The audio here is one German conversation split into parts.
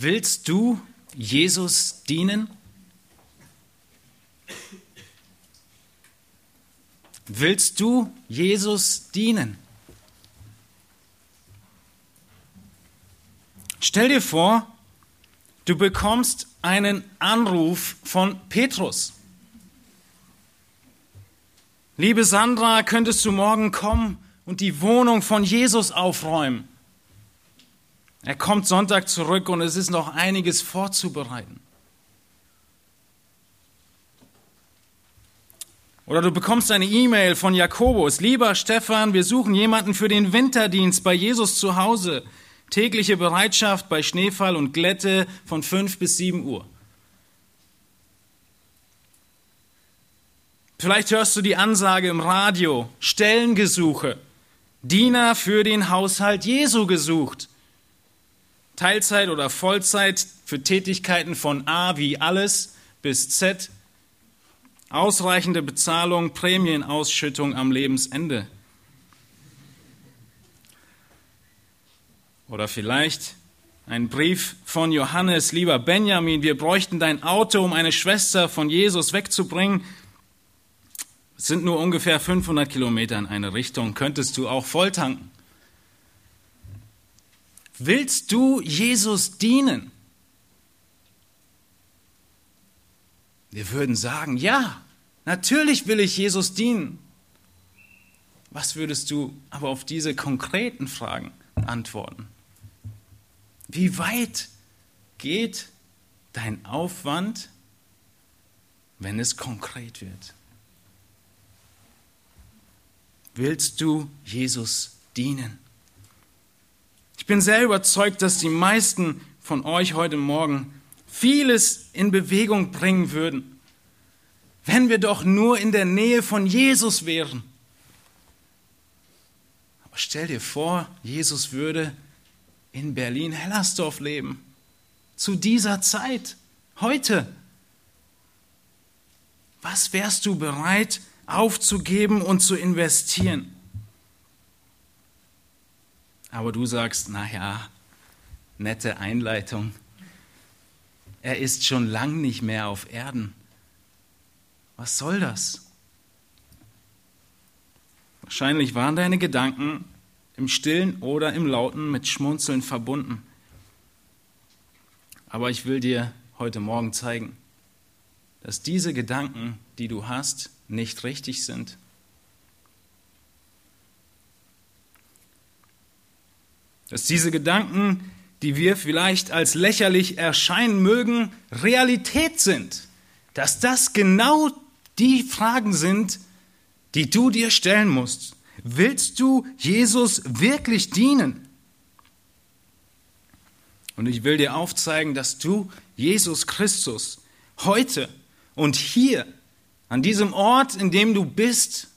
Willst du Jesus dienen? Willst du Jesus dienen? Stell dir vor, du bekommst einen Anruf von Petrus. Liebe Sandra, könntest du morgen kommen und die Wohnung von Jesus aufräumen? Er kommt Sonntag zurück und es ist noch einiges vorzubereiten. Oder du bekommst eine E-Mail von Jakobus. Lieber Stefan, wir suchen jemanden für den Winterdienst bei Jesus zu Hause. Tägliche Bereitschaft bei Schneefall und Glätte von 5 bis 7 Uhr. Vielleicht hörst du die Ansage im Radio, Stellengesuche, Diener für den Haushalt Jesu gesucht. Teilzeit oder Vollzeit für Tätigkeiten von A wie alles bis Z. Ausreichende Bezahlung, Prämienausschüttung am Lebensende. Oder vielleicht ein Brief von Johannes, lieber Benjamin, wir bräuchten dein Auto, um eine Schwester von Jesus wegzubringen. Es sind nur ungefähr 500 Kilometer in eine Richtung, könntest du auch volltanken. Willst du Jesus dienen? Wir würden sagen, ja, natürlich will ich Jesus dienen. Was würdest du aber auf diese konkreten Fragen antworten? Wie weit geht dein Aufwand, wenn es konkret wird? Willst du Jesus dienen? Ich bin sehr überzeugt, dass die meisten von euch heute Morgen vieles in Bewegung bringen würden, wenn wir doch nur in der Nähe von Jesus wären. Aber stell dir vor, Jesus würde in Berlin-Hellersdorf leben. Zu dieser Zeit, heute. Was wärst du bereit aufzugeben und zu investieren? Aber du sagst, naja, nette Einleitung. Er ist schon lang nicht mehr auf Erden. Was soll das? Wahrscheinlich waren deine Gedanken im stillen oder im lauten mit Schmunzeln verbunden. Aber ich will dir heute Morgen zeigen, dass diese Gedanken, die du hast, nicht richtig sind. Dass diese Gedanken, die wir vielleicht als lächerlich erscheinen mögen, Realität sind. Dass das genau die Fragen sind, die du dir stellen musst. Willst du Jesus wirklich dienen? Und ich will dir aufzeigen, dass du Jesus Christus heute und hier an diesem Ort, in dem du bist,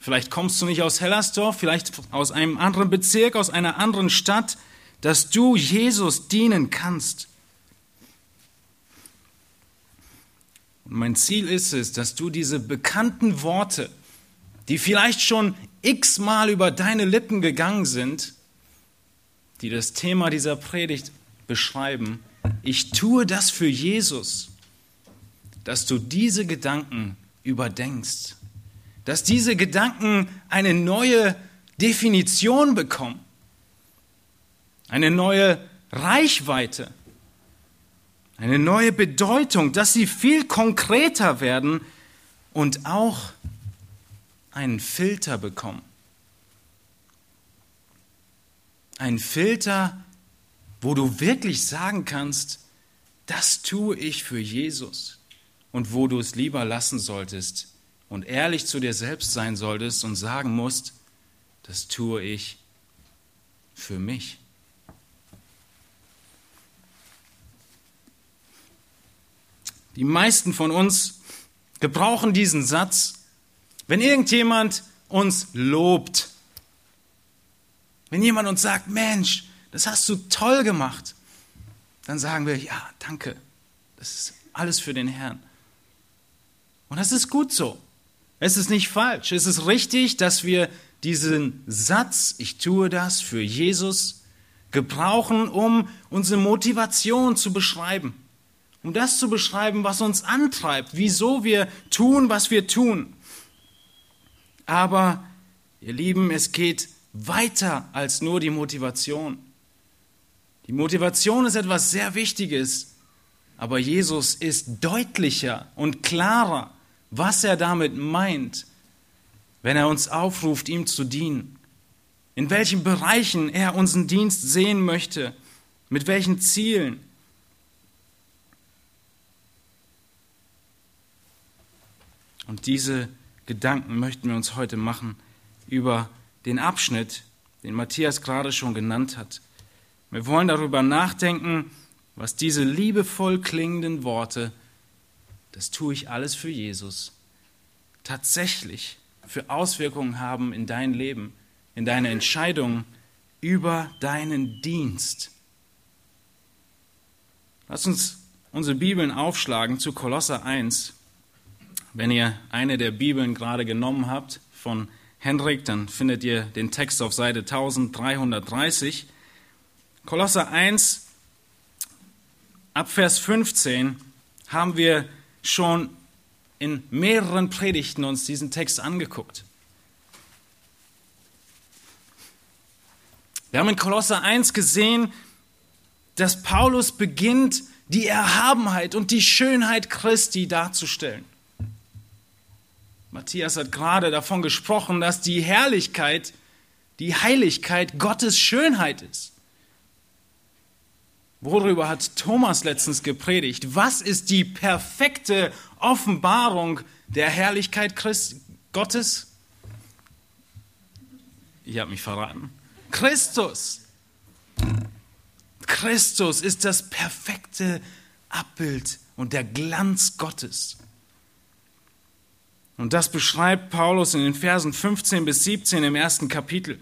vielleicht kommst du nicht aus Hellersdorf, vielleicht aus einem anderen Bezirk, aus einer anderen Stadt, dass du Jesus dienen kannst. Und mein Ziel ist es, dass du diese bekannten Worte, die vielleicht schon x-mal über deine Lippen gegangen sind, die das Thema dieser Predigt beschreiben, ich tue das für Jesus, dass du diese Gedanken überdenkst, dass diese Gedanken eine neue Definition bekommen, eine neue Reichweite, eine neue Bedeutung, dass sie viel konkreter werden und auch einen Filter bekommen. Ein Filter, wo du wirklich sagen kannst, das tue ich für Jesus und wo du es lieber lassen solltest und ehrlich zu dir selbst sein solltest und sagen musst, das tue ich für mich. Die meisten von uns gebrauchen diesen Satz, wenn irgendjemand uns lobt, wenn jemand uns sagt, Mensch, das hast du toll gemacht, dann sagen wir, ja, danke, das ist alles für den Herrn. Und das ist gut so. Es ist nicht falsch. Es ist richtig, dass wir diesen Satz, ich tue das für Jesus, gebrauchen, um unsere Motivation zu beschreiben. Um das zu beschreiben, was uns antreibt, wieso wir tun, was wir tun. Aber, ihr Lieben, es geht weiter als nur die Motivation. Die Motivation ist etwas sehr Wichtiges, aber Jesus ist deutlicher und klarer, was er damit meint, wenn er uns aufruft, ihm zu dienen. In welchen Bereichen er unseren Dienst sehen möchte, mit welchen Zielen. Und diese Gedanken möchten wir uns heute machen über den Abschnitt, den Matthias gerade schon genannt hat. Wir wollen darüber nachdenken, was diese liebevoll klingenden Worte, das tue ich alles für Jesus, tatsächlich für Auswirkungen haben in dein Leben, in deine Entscheidung über deinen Dienst. Lass uns unsere Bibeln aufschlagen zu Kolosser 1. Wenn ihr eine der Bibeln gerade genommen habt von Hendrik, dann findet ihr den Text auf Seite 1330. Kolosser 1, ab Vers 15 haben wir schon in mehreren Predigten uns diesen Text angeguckt. Wir haben in Kolosser 1 gesehen, dass Paulus beginnt, die Erhabenheit und die Schönheit Christi darzustellen. Matthias hat gerade davon gesprochen, dass die Herrlichkeit, die Heiligkeit Gottes Schönheit ist. Worüber hat Thomas letztens gepredigt? Was ist die perfekte Offenbarung der Herrlichkeit Christ Gottes? Ich habe mich verraten. Christus. Christus ist das perfekte Abbild und der Glanz Gottes. Und das beschreibt Paulus in den Versen 15 bis 17 im ersten Kapitel.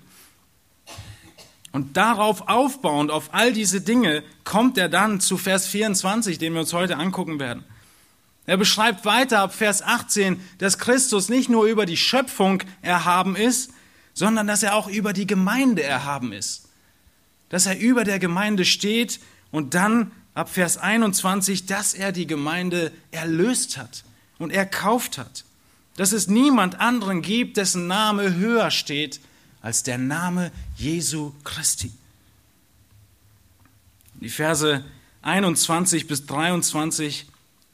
Und darauf aufbauend, auf all diese Dinge, kommt er dann zu Vers 24, den wir uns heute angucken werden. Er beschreibt weiter ab Vers 18, dass Christus nicht nur über die Schöpfung erhaben ist, sondern dass er auch über die Gemeinde erhaben ist. Dass er über der Gemeinde steht und dann ab Vers 21, dass er die Gemeinde erlöst hat und erkauft hat dass es niemand anderen gibt, dessen Name höher steht als der Name Jesu Christi. Die Verse 21 bis 23,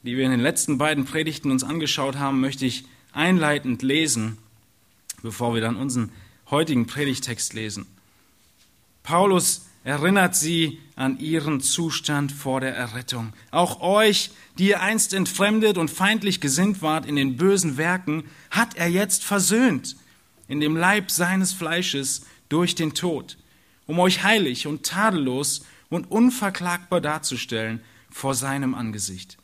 die wir in den letzten beiden Predigten uns angeschaut haben, möchte ich einleitend lesen, bevor wir dann unseren heutigen Predigtext lesen. Paulus erinnert sie an ihren Zustand vor der Errettung. Auch euch, die ihr einst entfremdet und feindlich gesinnt wart in den bösen Werken, hat er jetzt versöhnt in dem Leib seines Fleisches durch den Tod, um euch heilig und tadellos und unverklagbar darzustellen vor seinem Angesicht.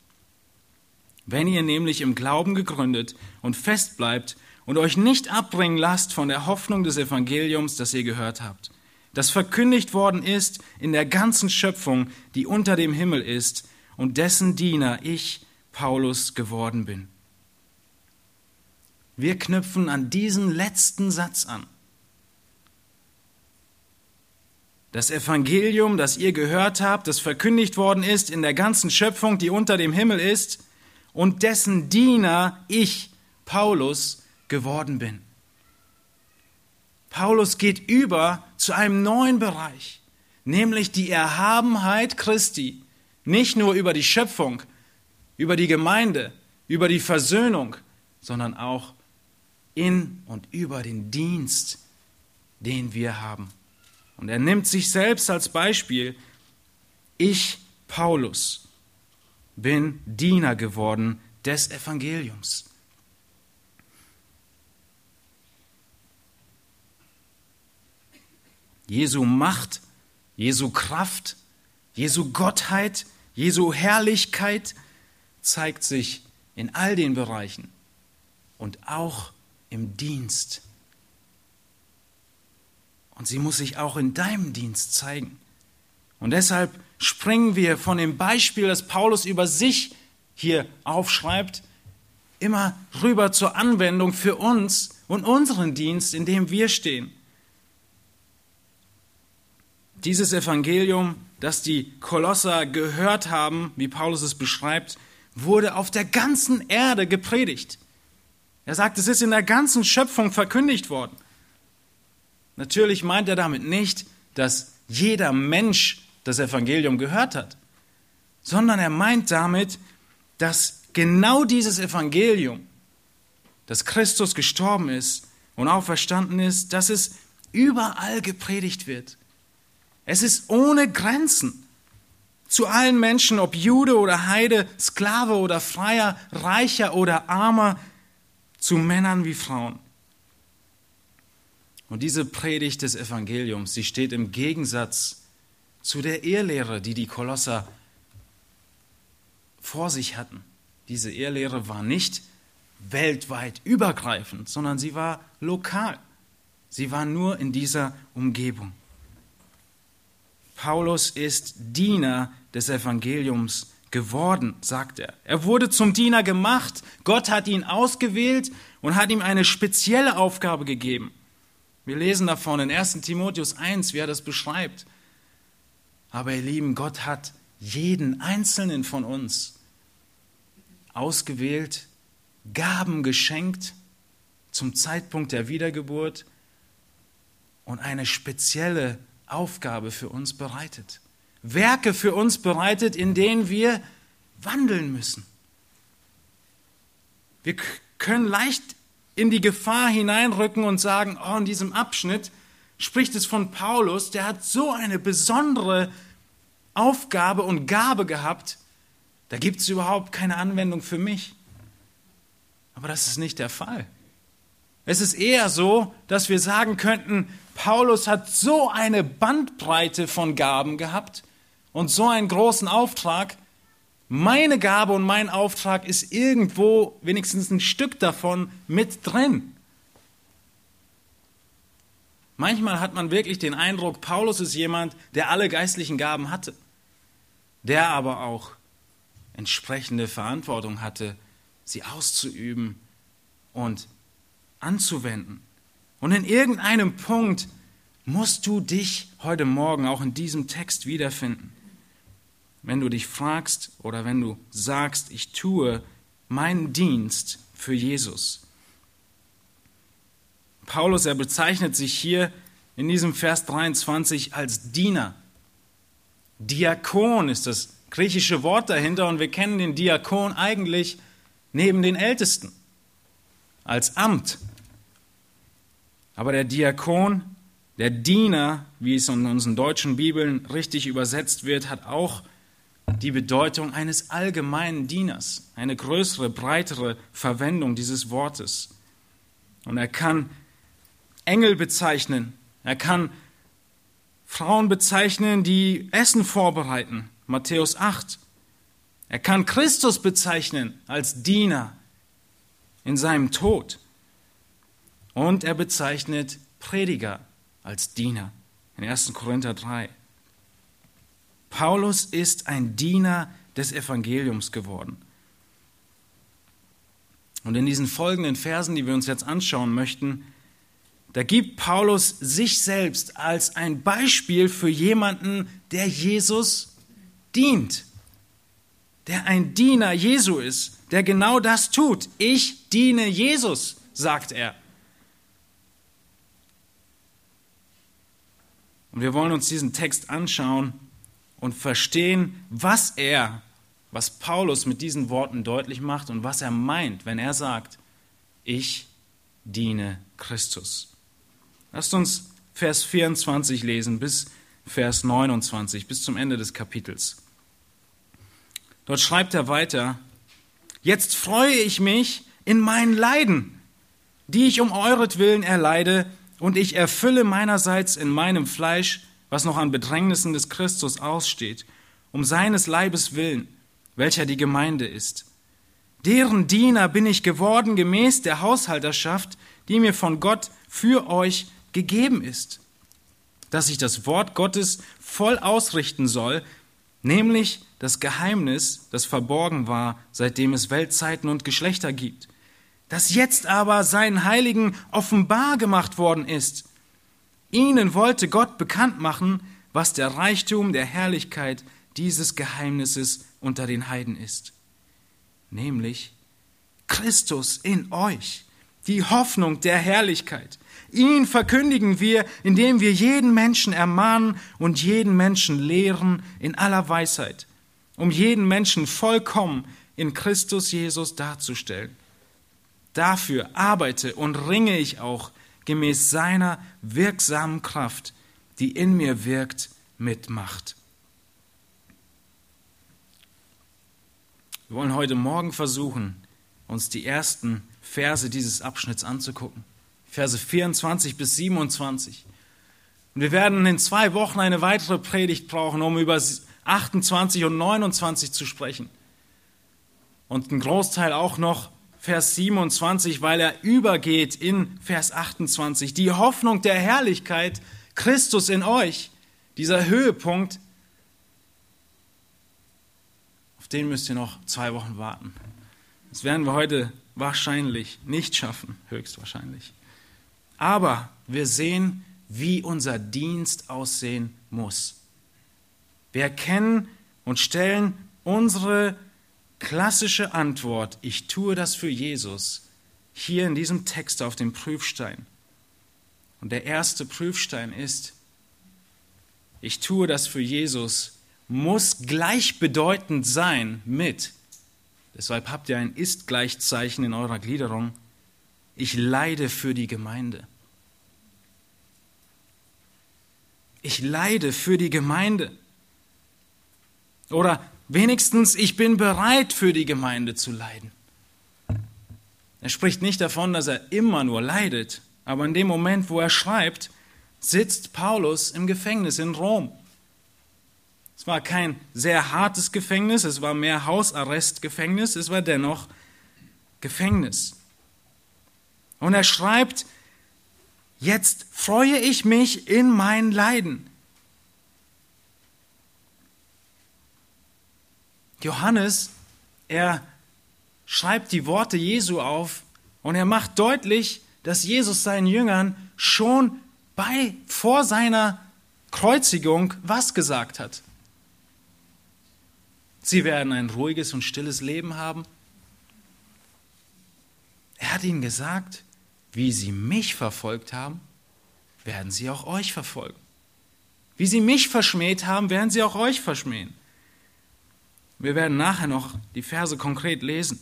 Wenn ihr nämlich im Glauben gegründet und fest bleibt und euch nicht abbringen lasst von der Hoffnung des Evangeliums, das ihr gehört habt, das verkündigt worden ist in der ganzen Schöpfung, die unter dem Himmel ist und dessen Diener ich, Paulus, geworden bin. Wir knüpfen an diesen letzten Satz an. Das Evangelium, das ihr gehört habt, das verkündigt worden ist in der ganzen Schöpfung, die unter dem Himmel ist, und dessen Diener ich, Paulus, geworden bin. Paulus geht über zu einem neuen Bereich, nämlich die Erhabenheit Christi, nicht nur über die Schöpfung, über die Gemeinde, über die Versöhnung, sondern auch in und über den Dienst, den wir haben. Und er nimmt sich selbst als Beispiel, ich, Paulus, bin Diener geworden des Evangeliums. Jesu Macht, Jesu Kraft, Jesu Gottheit, Jesu Herrlichkeit zeigt sich in all den Bereichen und auch im Dienst. Und sie muss sich auch in deinem Dienst zeigen. Und deshalb springen wir von dem Beispiel, das Paulus über sich hier aufschreibt, immer rüber zur Anwendung für uns und unseren Dienst, in dem wir stehen. Dieses Evangelium, das die Kolosser gehört haben, wie Paulus es beschreibt, wurde auf der ganzen Erde gepredigt. Er sagt, es ist in der ganzen Schöpfung verkündigt worden. Natürlich meint er damit nicht, dass jeder Mensch das Evangelium gehört hat, sondern er meint damit, dass genau dieses Evangelium, dass Christus gestorben ist und auferstanden ist, dass es überall gepredigt wird. Es ist ohne Grenzen. Zu allen Menschen, ob Jude oder Heide, Sklave oder Freier, Reicher oder Armer, zu Männern wie Frauen. Und diese Predigt des Evangeliums, sie steht im Gegensatz zu der Irrlehre, die die Kolosser vor sich hatten. Diese Irrlehre war nicht weltweit übergreifend, sondern sie war lokal. Sie war nur in dieser Umgebung. Paulus ist Diener des Evangeliums geworden, sagt er. Er wurde zum Diener gemacht. Gott hat ihn ausgewählt und hat ihm eine spezielle Aufgabe gegeben. Wir lesen davon in 1 Timotheus 1, wie er das beschreibt. Aber ihr Lieben, Gott hat jeden einzelnen von uns ausgewählt, Gaben geschenkt zum Zeitpunkt der Wiedergeburt und eine spezielle Aufgabe für uns bereitet. Werke für uns bereitet, in denen wir wandeln müssen. Wir können leicht in die Gefahr hineinrücken und sagen, oh, in diesem Abschnitt spricht es von Paulus, der hat so eine besondere Aufgabe und Gabe gehabt, da gibt es überhaupt keine Anwendung für mich. Aber das ist nicht der Fall. Es ist eher so, dass wir sagen könnten, Paulus hat so eine Bandbreite von Gaben gehabt und so einen großen Auftrag. Meine Gabe und mein Auftrag ist irgendwo wenigstens ein Stück davon mit drin. Manchmal hat man wirklich den Eindruck, Paulus ist jemand, der alle geistlichen Gaben hatte, der aber auch entsprechende Verantwortung hatte, sie auszuüben und anzuwenden. Und in irgendeinem Punkt musst du dich heute Morgen auch in diesem Text wiederfinden. Wenn du dich fragst oder wenn du sagst, ich tue meinen Dienst für Jesus. Paulus, er bezeichnet sich hier in diesem Vers 23 als Diener. Diakon ist das griechische Wort dahinter und wir kennen den Diakon eigentlich neben den Ältesten als Amt. Aber der Diakon, der Diener, wie es in unseren deutschen Bibeln richtig übersetzt wird, hat auch die Bedeutung eines allgemeinen Dieners, eine größere, breitere Verwendung dieses Wortes. Und er kann Engel bezeichnen, er kann Frauen bezeichnen, die Essen vorbereiten, Matthäus 8. Er kann Christus bezeichnen als Diener in seinem Tod. Und er bezeichnet Prediger als Diener in 1. Korinther 3. Paulus ist ein Diener des Evangeliums geworden. Und in diesen folgenden Versen, die wir uns jetzt anschauen möchten, da gibt Paulus sich selbst als ein Beispiel für jemanden, der Jesus dient, der ein Diener Jesu ist, der genau das tut. Ich diene Jesus, sagt er. Und wir wollen uns diesen Text anschauen und verstehen, was er, was Paulus mit diesen Worten deutlich macht und was er meint, wenn er sagt, ich diene Christus. Lasst uns Vers 24 lesen bis Vers 29, bis zum Ende des Kapitels. Dort schreibt er weiter, Jetzt freue ich mich in meinen Leiden, die ich um euretwillen erleide, und ich erfülle meinerseits in meinem Fleisch, was noch an Bedrängnissen des Christus aussteht, um seines Leibes willen, welcher die Gemeinde ist. Deren Diener bin ich geworden gemäß der Haushalterschaft, die mir von Gott für euch gegeben ist, dass ich das Wort Gottes voll ausrichten soll, nämlich das Geheimnis, das verborgen war, seitdem es Weltzeiten und Geschlechter gibt, das jetzt aber seinen Heiligen offenbar gemacht worden ist. Ihnen wollte Gott bekannt machen, was der Reichtum der Herrlichkeit dieses Geheimnisses unter den Heiden ist, nämlich Christus in euch, die Hoffnung der Herrlichkeit. Ihn verkündigen wir, indem wir jeden Menschen ermahnen und jeden Menschen lehren in aller Weisheit, um jeden Menschen vollkommen in Christus Jesus darzustellen. Dafür arbeite und ringe ich auch gemäß seiner wirksamen Kraft, die in mir wirkt mit Macht. Wir wollen heute Morgen versuchen, uns die ersten Verse dieses Abschnitts anzugucken. Verse 24 bis 27. Und wir werden in zwei Wochen eine weitere Predigt brauchen, um über 28 und 29 zu sprechen. Und ein Großteil auch noch Vers 27, weil er übergeht in Vers 28. Die Hoffnung der Herrlichkeit, Christus in euch, dieser Höhepunkt, auf den müsst ihr noch zwei Wochen warten. Das werden wir heute wahrscheinlich nicht schaffen, höchstwahrscheinlich. Aber wir sehen, wie unser Dienst aussehen muss. Wir erkennen und stellen unsere klassische Antwort, ich tue das für Jesus, hier in diesem Text auf dem Prüfstein. Und der erste Prüfstein ist, ich tue das für Jesus, muss gleichbedeutend sein mit, deshalb habt ihr ein Ist-Gleichzeichen in eurer Gliederung, ich leide für die Gemeinde. Ich leide für die Gemeinde. Oder wenigstens, ich bin bereit für die Gemeinde zu leiden. Er spricht nicht davon, dass er immer nur leidet, aber in dem Moment, wo er schreibt, sitzt Paulus im Gefängnis in Rom. Es war kein sehr hartes Gefängnis, es war mehr Hausarrestgefängnis, es war dennoch Gefängnis. Und er schreibt, jetzt freue ich mich in mein Leiden. Johannes, er schreibt die Worte Jesu auf und er macht deutlich, dass Jesus seinen Jüngern schon bei, vor seiner Kreuzigung was gesagt hat. Sie werden ein ruhiges und stilles Leben haben. Er hat ihnen gesagt, wie sie mich verfolgt haben, werden sie auch euch verfolgen. Wie sie mich verschmäht haben, werden sie auch euch verschmähen. Wir werden nachher noch die Verse konkret lesen.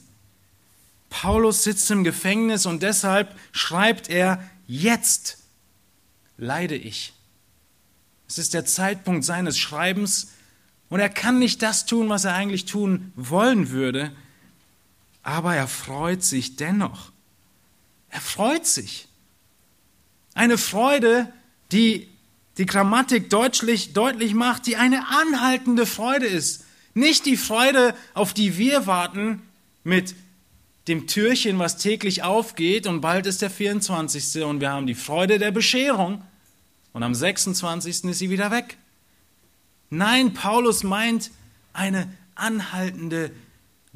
Paulus sitzt im Gefängnis und deshalb schreibt er, jetzt leide ich. Es ist der Zeitpunkt seines Schreibens und er kann nicht das tun, was er eigentlich tun wollen würde, aber er freut sich dennoch. Er freut sich. Eine Freude, die die Grammatik deutlich, deutlich macht, die eine anhaltende Freude ist. Nicht die Freude, auf die wir warten mit dem Türchen, was täglich aufgeht und bald ist der 24. und wir haben die Freude der Bescherung und am 26. ist sie wieder weg. Nein, Paulus meint eine anhaltende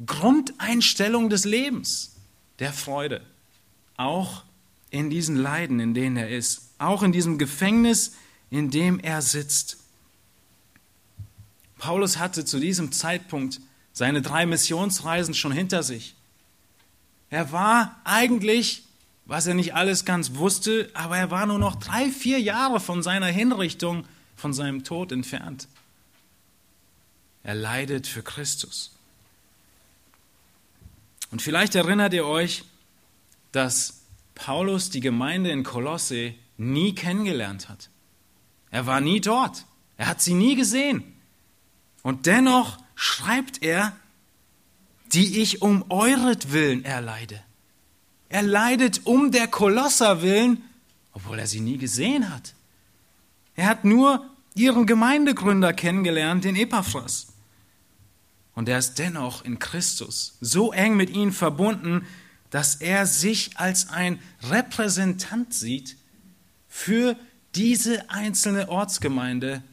Grundeinstellung des Lebens, der Freude, auch in diesen Leiden, in denen er ist, auch in diesem Gefängnis, in dem er sitzt. Paulus hatte zu diesem Zeitpunkt seine drei Missionsreisen schon hinter sich. Er war eigentlich, was er nicht alles ganz wusste, aber er war nur noch drei, vier Jahre von seiner Hinrichtung, von seinem Tod entfernt. Er leidet für Christus. Und vielleicht erinnert ihr euch, dass Paulus die Gemeinde in Kolosse nie kennengelernt hat. Er war nie dort. Er hat sie nie gesehen. Und dennoch schreibt er, die ich um euretwillen erleide. Er leidet um der Kolosser willen, obwohl er sie nie gesehen hat. Er hat nur ihren Gemeindegründer kennengelernt, den Epaphras. Und er ist dennoch in Christus so eng mit ihnen verbunden, dass er sich als ein Repräsentant sieht für diese einzelne Ortsgemeinde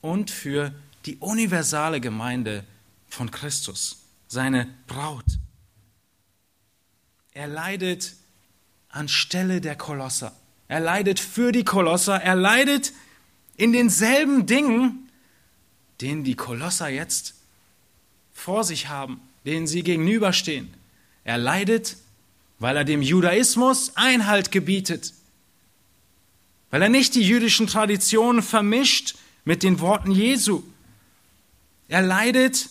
und für die universale Gemeinde von Christus seine Braut. Er leidet anstelle der Kolosser. Er leidet für die Kolosser. Er leidet in denselben Dingen, denen die Kolosser jetzt vor sich haben, denen sie gegenüberstehen. Er leidet, weil er dem Judaismus Einhalt gebietet, weil er nicht die jüdischen Traditionen vermischt mit den Worten Jesu. Er leidet,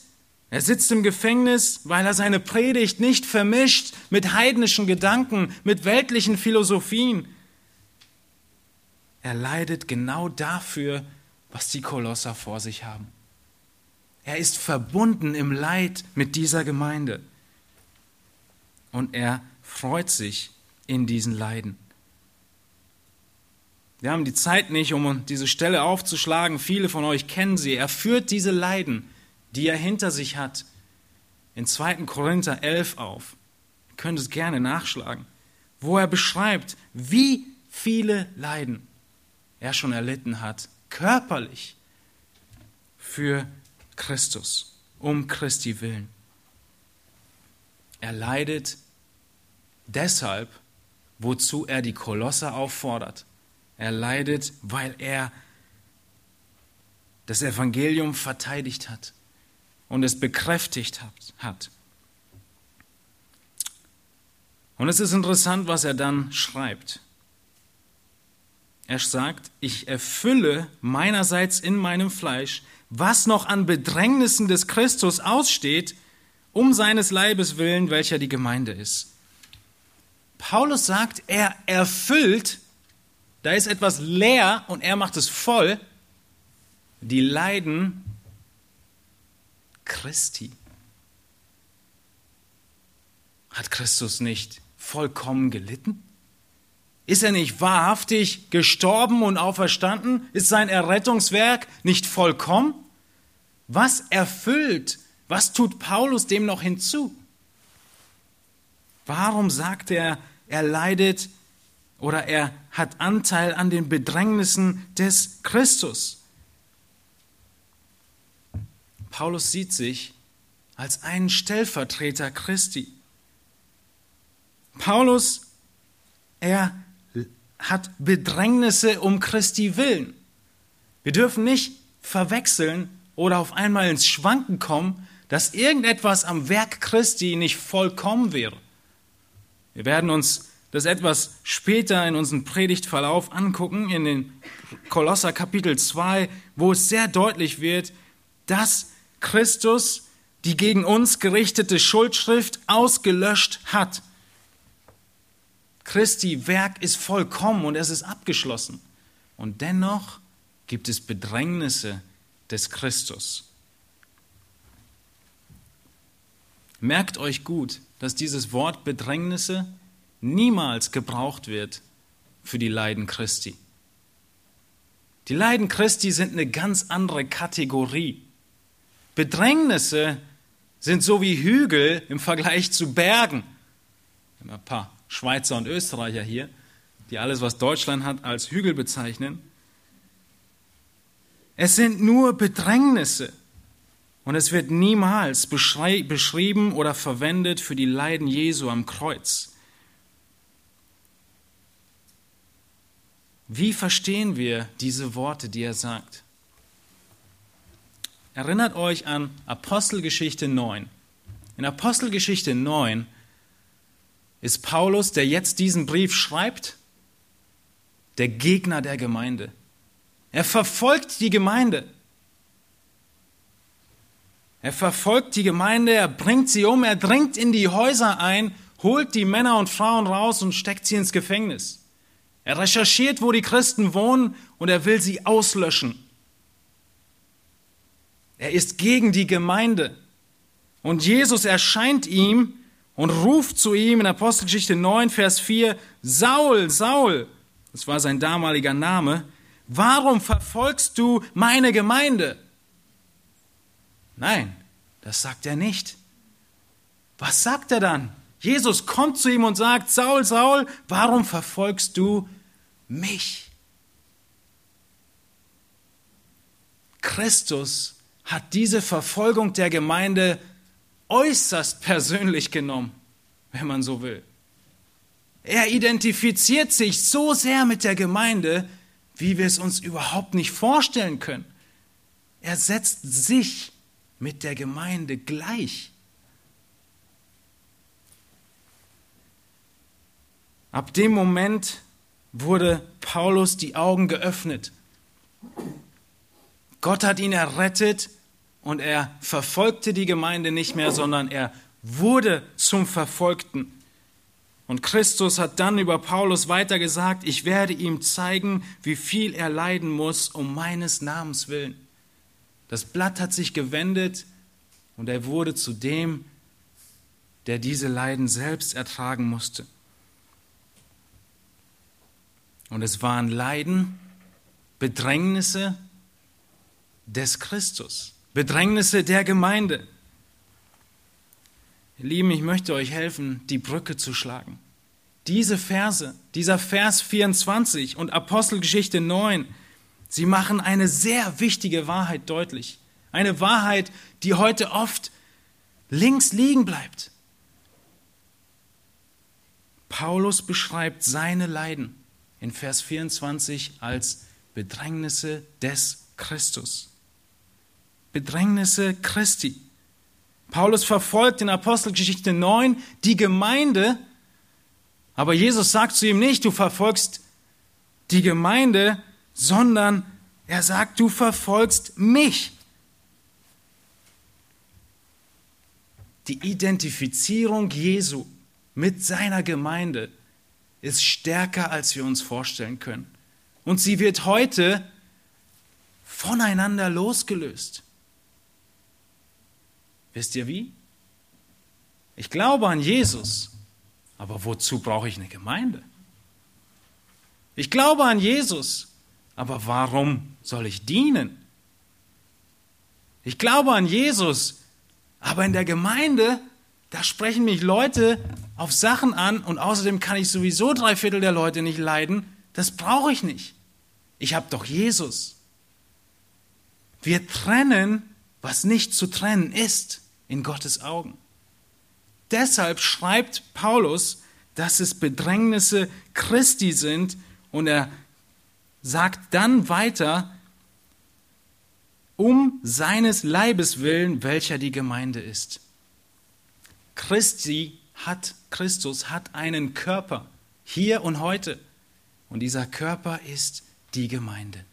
er sitzt im Gefängnis, weil er seine Predigt nicht vermischt mit heidnischen Gedanken, mit weltlichen Philosophien. Er leidet genau dafür, was die Kolosser vor sich haben. Er ist verbunden im Leid mit dieser Gemeinde. Und er freut sich in diesen Leiden. Wir haben die Zeit nicht, um diese Stelle aufzuschlagen. Viele von euch kennen sie. Er führt diese Leiden, die er hinter sich hat, in 2. Korinther 11 auf. Ihr könnt es gerne nachschlagen, wo er beschreibt, wie viele Leiden er schon erlitten hat, körperlich für Christus, um Christi willen. Er leidet deshalb, wozu er die Kolosse auffordert. Er leidet, weil er das Evangelium verteidigt hat und es bekräftigt hat. Und es ist interessant, was er dann schreibt. Er sagt, ich erfülle meinerseits in meinem Fleisch, was noch an Bedrängnissen des Christus aussteht, um seines Leibes willen, welcher die Gemeinde ist. Paulus sagt, er erfüllt, da ist etwas leer und er macht es voll, die Leiden Christi. Hat Christus nicht vollkommen gelitten? Ist er nicht wahrhaftig gestorben und auferstanden? Ist sein Errettungswerk nicht vollkommen? Was erfüllt? Was tut Paulus dem noch hinzu? Warum sagt er, er leidet oder er hat Anteil an den Bedrängnissen des Christus? Paulus sieht sich als einen Stellvertreter Christi. Paulus, er hat Bedrängnisse um Christi willen. Wir dürfen nicht verwechseln oder auf einmal ins Schwanken kommen, dass irgendetwas am Werk Christi nicht vollkommen wäre. Wir werden uns das etwas später in unserem Predigtverlauf angucken, in den Kolosser Kapitel 2, wo es sehr deutlich wird, dass Christus die gegen uns gerichtete Schuldschrift ausgelöscht hat. Christi Werk ist vollkommen und es ist abgeschlossen. Und dennoch gibt es Bedrängnisse des Christus. Merkt euch gut, dass dieses Wort Bedrängnisse niemals gebraucht wird für die Leiden Christi. Die Leiden Christi sind eine ganz andere Kategorie. Bedrängnisse sind so wie Hügel im Vergleich zu Bergen. Ein paar Schweizer und Österreicher hier, die alles, was Deutschland hat, als Hügel bezeichnen. Es sind nur Bedrängnisse. Und es wird niemals beschrieben oder verwendet für die Leiden Jesu am Kreuz. Wie verstehen wir diese Worte, die er sagt? Erinnert euch an Apostelgeschichte 9. In Apostelgeschichte 9 ist Paulus, der jetzt diesen Brief schreibt, der Gegner der Gemeinde. Er verfolgt die Gemeinde. Er verfolgt die Gemeinde, er bringt sie um, er dringt in die Häuser ein, holt die Männer und Frauen raus und steckt sie ins Gefängnis. Er recherchiert, wo die Christen wohnen und er will sie auslöschen. Er ist gegen die Gemeinde. Und Jesus erscheint ihm und ruft zu ihm in Apostelgeschichte 9, Vers 4, Saul, Saul, das war sein damaliger Name, warum verfolgst du meine Gemeinde? Nein, das sagt er nicht. Was sagt er dann? Jesus kommt zu ihm und sagt, Saul, Saul, warum verfolgst du mich? Christus hat diese Verfolgung der Gemeinde äußerst persönlich genommen, wenn man so will. Er identifiziert sich so sehr mit der Gemeinde, wie wir es uns überhaupt nicht vorstellen können. Er setzt sich mit der Gemeinde gleich. Ab dem Moment wurde Paulus die Augen geöffnet. Gott hat ihn errettet und er verfolgte die Gemeinde nicht mehr, sondern er wurde zum Verfolgten. Und Christus hat dann über Paulus weiter gesagt, ich werde ihm zeigen, wie viel er leiden muss um meines Namens willen. Das Blatt hat sich gewendet und er wurde zu dem, der diese Leiden selbst ertragen musste. Und es waren Leiden, Bedrängnisse des Christus, Bedrängnisse der Gemeinde. Ihr Lieben, ich möchte euch helfen, die Brücke zu schlagen. Diese Verse, dieser Vers 24 und Apostelgeschichte 9, sie machen eine sehr wichtige Wahrheit deutlich. Eine Wahrheit, die heute oft links liegen bleibt. Paulus beschreibt seine Leiden in Vers 24 als Bedrängnisse des Christus. Bedrängnisse Christi. Paulus verfolgt in Apostelgeschichte 9 die Gemeinde, aber Jesus sagt zu ihm nicht, du verfolgst die Gemeinde, sondern er sagt, du verfolgst mich. Die Identifizierung Jesu mit seiner Gemeinde ist stärker, als wir uns vorstellen können. Und sie wird heute voneinander losgelöst. Wisst ihr wie? Ich glaube an Jesus, aber wozu brauche ich eine Gemeinde? Ich glaube an Jesus, aber warum soll ich dienen? Ich glaube an Jesus, aber in der Gemeinde da sprechen mich Leute auf Sachen an und außerdem kann ich sowieso drei Viertel der Leute nicht leiden. Das brauche ich nicht. Ich habe doch Jesus. Wir trennen, was nicht zu trennen ist, in Gottes Augen. Deshalb schreibt Paulus, dass es Bedrängnisse Christi sind und er sagt dann weiter, um seines Leibes willen, welcher die Gemeinde ist. Christi hat, Christus hat einen Körper, hier und heute. Und dieser Körper ist die Gemeinde.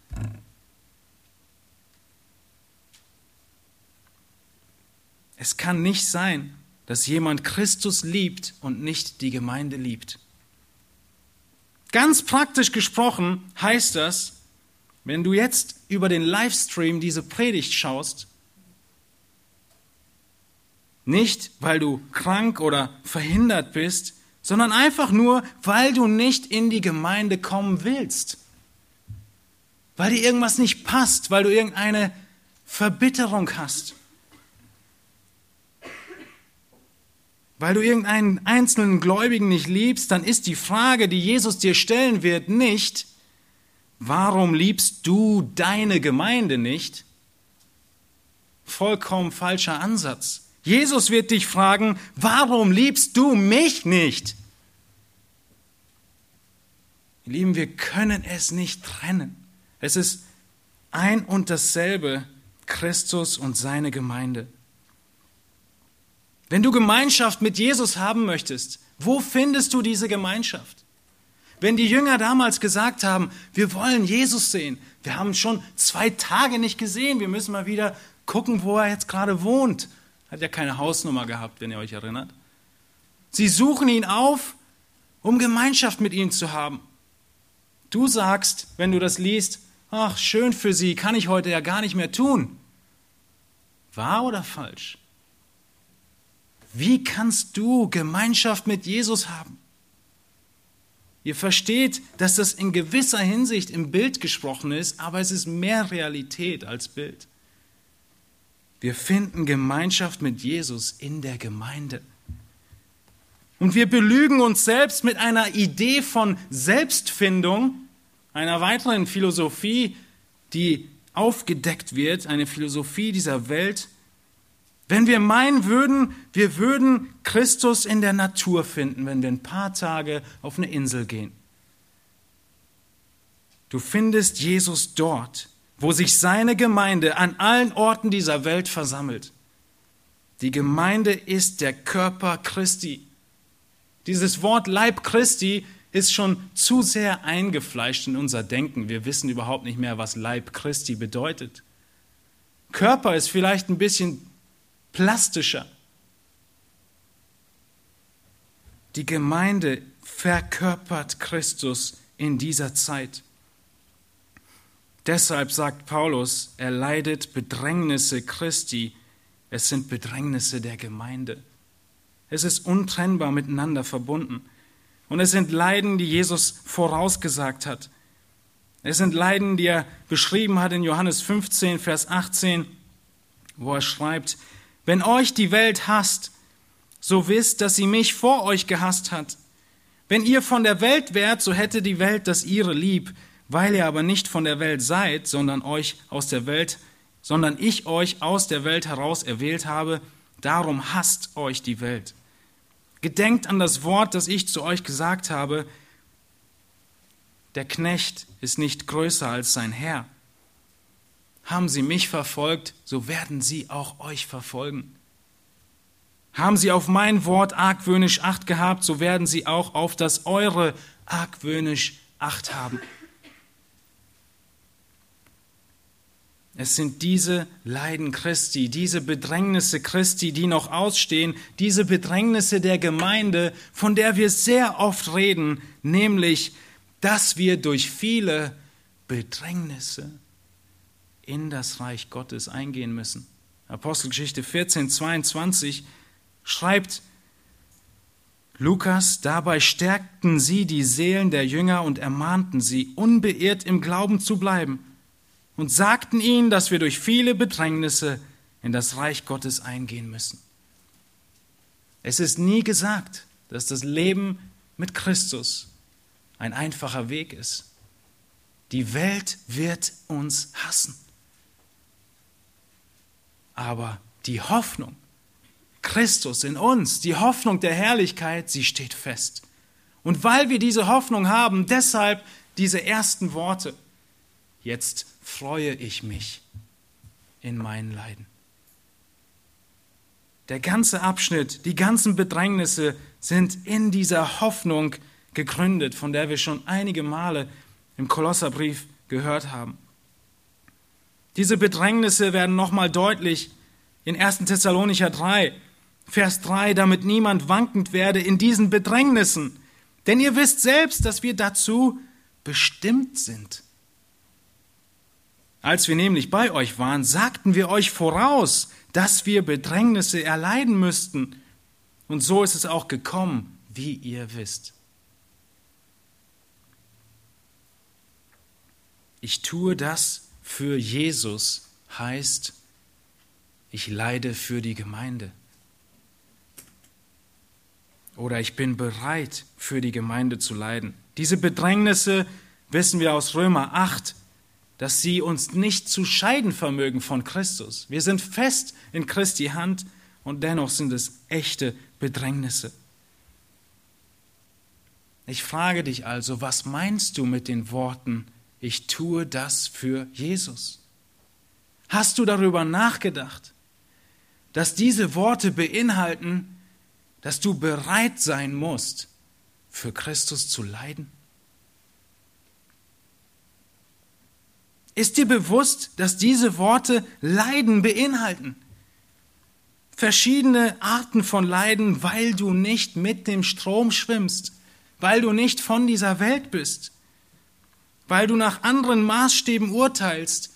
Es kann nicht sein, dass jemand Christus liebt und nicht die Gemeinde liebt. Ganz praktisch gesprochen heißt das, wenn du jetzt über den Livestream diese Predigt schaust, nicht, weil du krank oder verhindert bist, sondern einfach nur, weil du nicht in die Gemeinde kommen willst. Weil dir irgendwas nicht passt, weil du irgendeine Verbitterung hast. Weil du irgendeinen einzelnen Gläubigen nicht liebst, dann ist die Frage, die Jesus dir stellen wird, nicht, warum liebst du deine Gemeinde nicht? Vollkommen falscher Ansatz. Jesus wird dich fragen, warum liebst du mich nicht? Ihr Lieben, wir können es nicht trennen. Es ist ein und dasselbe Christus und seine Gemeinde. Wenn du Gemeinschaft mit Jesus haben möchtest, wo findest du diese Gemeinschaft? Wenn die Jünger damals gesagt haben, wir wollen Jesus sehen, wir haben schon zwei Tage nicht gesehen, wir müssen mal wieder gucken, wo er jetzt gerade wohnt hat ja keine Hausnummer gehabt, wenn ihr euch erinnert. Sie suchen ihn auf, um Gemeinschaft mit ihm zu haben. Du sagst, wenn du das liest, ach, schön für sie, kann ich heute ja gar nicht mehr tun. Wahr oder falsch? Wie kannst du Gemeinschaft mit Jesus haben? Ihr versteht, dass das in gewisser Hinsicht im Bild gesprochen ist, aber es ist mehr Realität als Bild. Wir finden Gemeinschaft mit Jesus in der Gemeinde. Und wir belügen uns selbst mit einer Idee von Selbstfindung, einer weiteren Philosophie, die aufgedeckt wird, eine Philosophie dieser Welt, wenn wir meinen würden, wir würden Christus in der Natur finden, wenn wir ein paar Tage auf eine Insel gehen. Du findest Jesus dort, wo sich seine Gemeinde an allen Orten dieser Welt versammelt. Die Gemeinde ist der Körper Christi. Dieses Wort Leib Christi ist schon zu sehr eingefleischt in unser Denken. Wir wissen überhaupt nicht mehr, was Leib Christi bedeutet. Körper ist vielleicht ein bisschen plastischer. Die Gemeinde verkörpert Christus in dieser Zeit. Deshalb sagt Paulus, er leidet Bedrängnisse Christi. Es sind Bedrängnisse der Gemeinde. Es ist untrennbar miteinander verbunden. Und es sind Leiden, die Jesus vorausgesagt hat. Es sind Leiden, die er beschrieben hat in Johannes 15, Vers 18, wo er schreibt, wenn euch die Welt hasst, so wisst, dass sie mich vor euch gehasst hat. Wenn ihr von der Welt wärt, so hätte die Welt das ihre lieb, weil ihr aber nicht von der Welt seid, sondern euch aus der Welt, sondern ich euch aus der Welt heraus erwählt habe, darum hasst euch die Welt. Gedenkt an das Wort, das ich zu euch gesagt habe. Der Knecht ist nicht größer als sein Herr. Haben sie mich verfolgt, so werden sie auch euch verfolgen. Haben sie auf mein Wort argwöhnisch Acht gehabt, so werden sie auch auf das eure argwöhnisch Acht haben. Es sind diese Leiden Christi, diese Bedrängnisse Christi, die noch ausstehen, diese Bedrängnisse der Gemeinde, von der wir sehr oft reden, nämlich, dass wir durch viele Bedrängnisse in das Reich Gottes eingehen müssen. Apostelgeschichte 14, 22 schreibt Lukas, dabei stärkten sie die Seelen der Jünger und ermahnten sie, unbeirrt im Glauben zu bleiben und sagten ihnen, dass wir durch viele Bedrängnisse in das Reich Gottes eingehen müssen. Es ist nie gesagt, dass das Leben mit Christus ein einfacher Weg ist. Die Welt wird uns hassen. Aber die Hoffnung, Christus in uns, die Hoffnung der Herrlichkeit, sie steht fest. Und weil wir diese Hoffnung haben, deshalb diese ersten Worte. Jetzt freue ich mich in meinen Leiden. Der ganze Abschnitt, die ganzen Bedrängnisse sind in dieser Hoffnung gegründet, von der wir schon einige Male im Kolosserbrief gehört haben. Diese Bedrängnisse werden nochmal deutlich in 1. Thessalonicher 3, Vers 3, damit niemand wankend werde in diesen Bedrängnissen. Denn ihr wisst selbst, dass wir dazu bestimmt sind. Als wir nämlich bei euch waren, sagten wir euch voraus, dass wir Bedrängnisse erleiden müssten. Und so ist es auch gekommen, wie ihr wisst. Ich tue das für Jesus heißt, ich leide für die Gemeinde. Oder ich bin bereit, für die Gemeinde zu leiden. Diese Bedrängnisse wissen wir aus Römer 8, dass sie uns nicht zu scheiden vermögen von Christus. Wir sind fest in Christi Hand und dennoch sind es echte Bedrängnisse. Ich frage dich also, was meinst du mit den Worten, ich tue das für Jesus? Hast du darüber nachgedacht, dass diese Worte beinhalten, dass du bereit sein musst, für Christus zu leiden? Ist dir bewusst, dass diese Worte Leiden beinhalten? Verschiedene Arten von Leiden, weil du nicht mit dem Strom schwimmst, weil du nicht von dieser Welt bist, weil du nach anderen Maßstäben urteilst,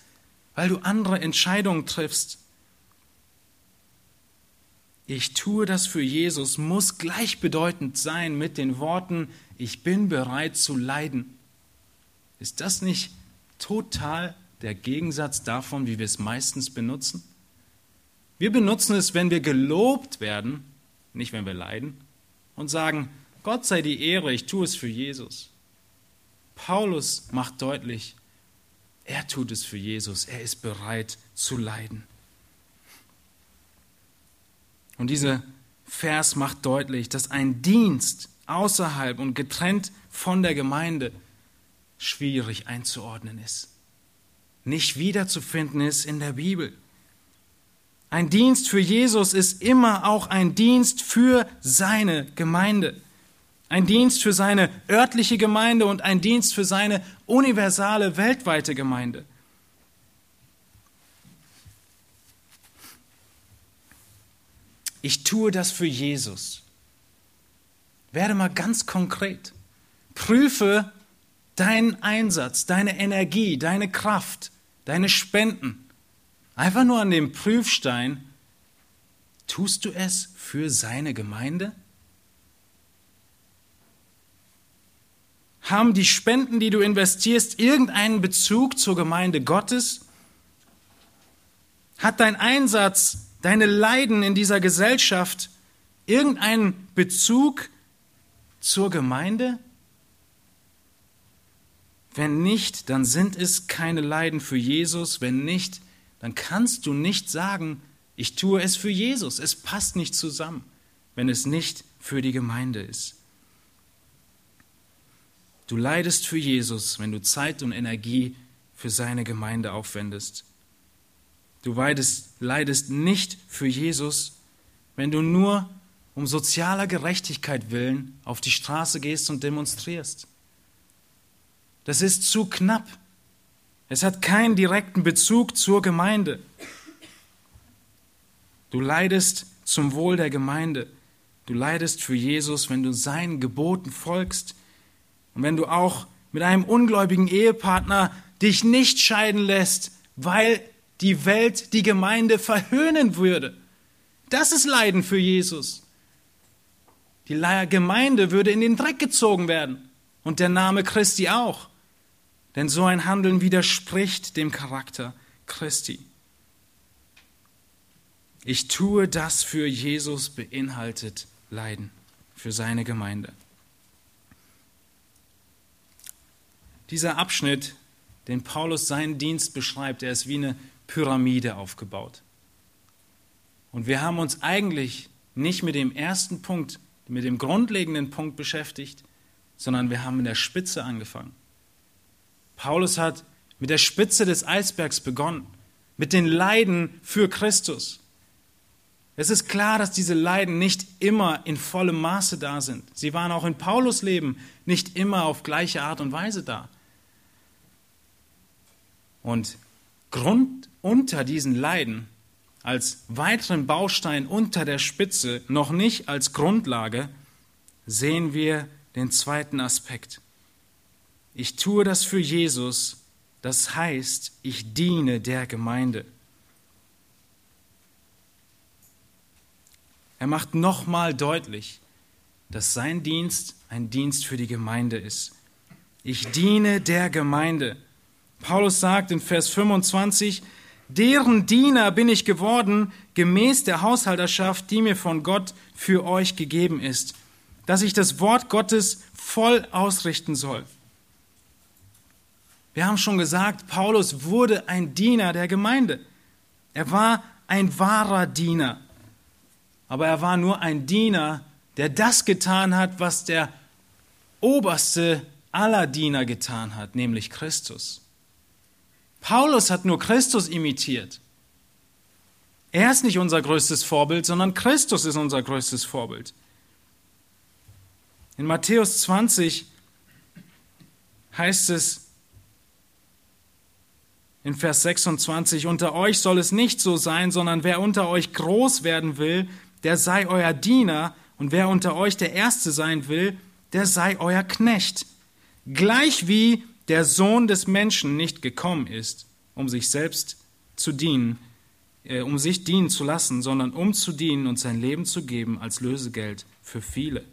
weil du andere Entscheidungen triffst. Ich tue das für Jesus muss gleichbedeutend sein mit den Worten, ich bin bereit zu leiden. Ist das nicht total der Gegensatz davon, wie wir es meistens benutzen. Wir benutzen es, wenn wir gelobt werden, nicht wenn wir leiden, und sagen, Gott sei die Ehre, ich tue es für Jesus. Paulus macht deutlich, er tut es für Jesus, er ist bereit zu leiden. Und dieser Vers macht deutlich, dass ein Dienst außerhalb und getrennt von der Gemeinde schwierig einzuordnen ist, nicht wiederzufinden ist in der Bibel. Ein Dienst für Jesus ist immer auch ein Dienst für seine Gemeinde. Ein Dienst für seine örtliche Gemeinde und ein Dienst für seine universale, weltweite Gemeinde. Ich tue das für Jesus. Werde mal ganz konkret. Prüfe deinen Einsatz, deine Energie, deine Kraft, deine Spenden. Einfach nur an dem Prüfstein. Tust du es für seine Gemeinde? Haben die Spenden, die du investierst, irgendeinen Bezug zur Gemeinde Gottes? Hat dein Einsatz, deine Leiden in dieser Gesellschaft irgendeinen Bezug zur Gemeinde? Wenn nicht, dann sind es keine Leiden für Jesus. Wenn nicht, dann kannst du nicht sagen, ich tue es für Jesus. Es passt nicht zusammen, wenn es nicht für die Gemeinde ist. Du leidest für Jesus, wenn du Zeit und Energie für seine Gemeinde aufwendest. Du leidest, nicht für Jesus, wenn du nur um sozialer Gerechtigkeit willen auf die Straße gehst und demonstrierst. Das ist zu knapp. Es hat keinen direkten Bezug zur Gemeinde. Du leidest zum Wohl der Gemeinde. Du leidest für Jesus, wenn du seinen Geboten folgst, und wenn du auch mit einem ungläubigen Ehepartner dich nicht scheiden lässt, weil die Welt die Gemeinde verhöhnen würde. Das ist Leiden für Jesus. Die Gemeinde würde in den Dreck gezogen werden und der Name Christi auch. Denn so ein Handeln widerspricht dem Charakter Christi. Ich tue das für Jesus beinhaltet Leiden für seine Gemeinde. Dieser Abschnitt, den Paulus seinen Dienst beschreibt, der ist wie eine Pyramide aufgebaut. Und wir haben uns eigentlich nicht mit dem ersten Punkt, mit dem grundlegenden Punkt beschäftigt, sondern wir haben in der Spitze angefangen. Paulus hat mit der Spitze des Eisbergs begonnen, mit den Leiden für Christus. Es ist klar, dass diese Leiden nicht immer in vollem Maße da sind. Sie waren auch in Paulus Leben nicht immer auf gleiche Art und Weise da. Und Grund unter diesen Leiden, als weiteren Baustein unter der Spitze, noch nicht als Grundlage, sehen wir den zweiten Aspekt. Ich tue das für Jesus, das heißt, ich diene der Gemeinde. Er macht nochmal deutlich, dass sein Dienst ein Dienst für die Gemeinde ist. Ich diene der Gemeinde. Paulus sagt in Vers 25, deren Diener bin ich geworden, gemäß der Haushalterschaft, die mir von Gott für euch gegeben ist, dass ich das Wort Gottes voll ausrichten soll. Wir haben schon gesagt, Paulus wurde ein Diener der Gemeinde. Er war ein wahrer Diener. Aber er war nur ein Diener, der das getan hat, was der oberste aller Diener getan hat, nämlich Christus. Paulus hat nur Christus imitiert. Er ist nicht unser größtes Vorbild, sondern Christus ist unser größtes Vorbild. In Matthäus 20 heißt es in Vers 26, unter euch soll es nicht so sein, sondern wer unter euch groß werden will, der sei euer Diener, und wer unter euch der Erste sein will, der sei euer Knecht. Gleich wie der Sohn des Menschen nicht gekommen ist, um sich selbst zu dienen, äh, um sich dienen zu lassen, sondern um zu dienen und sein Leben zu geben als Lösegeld für viele.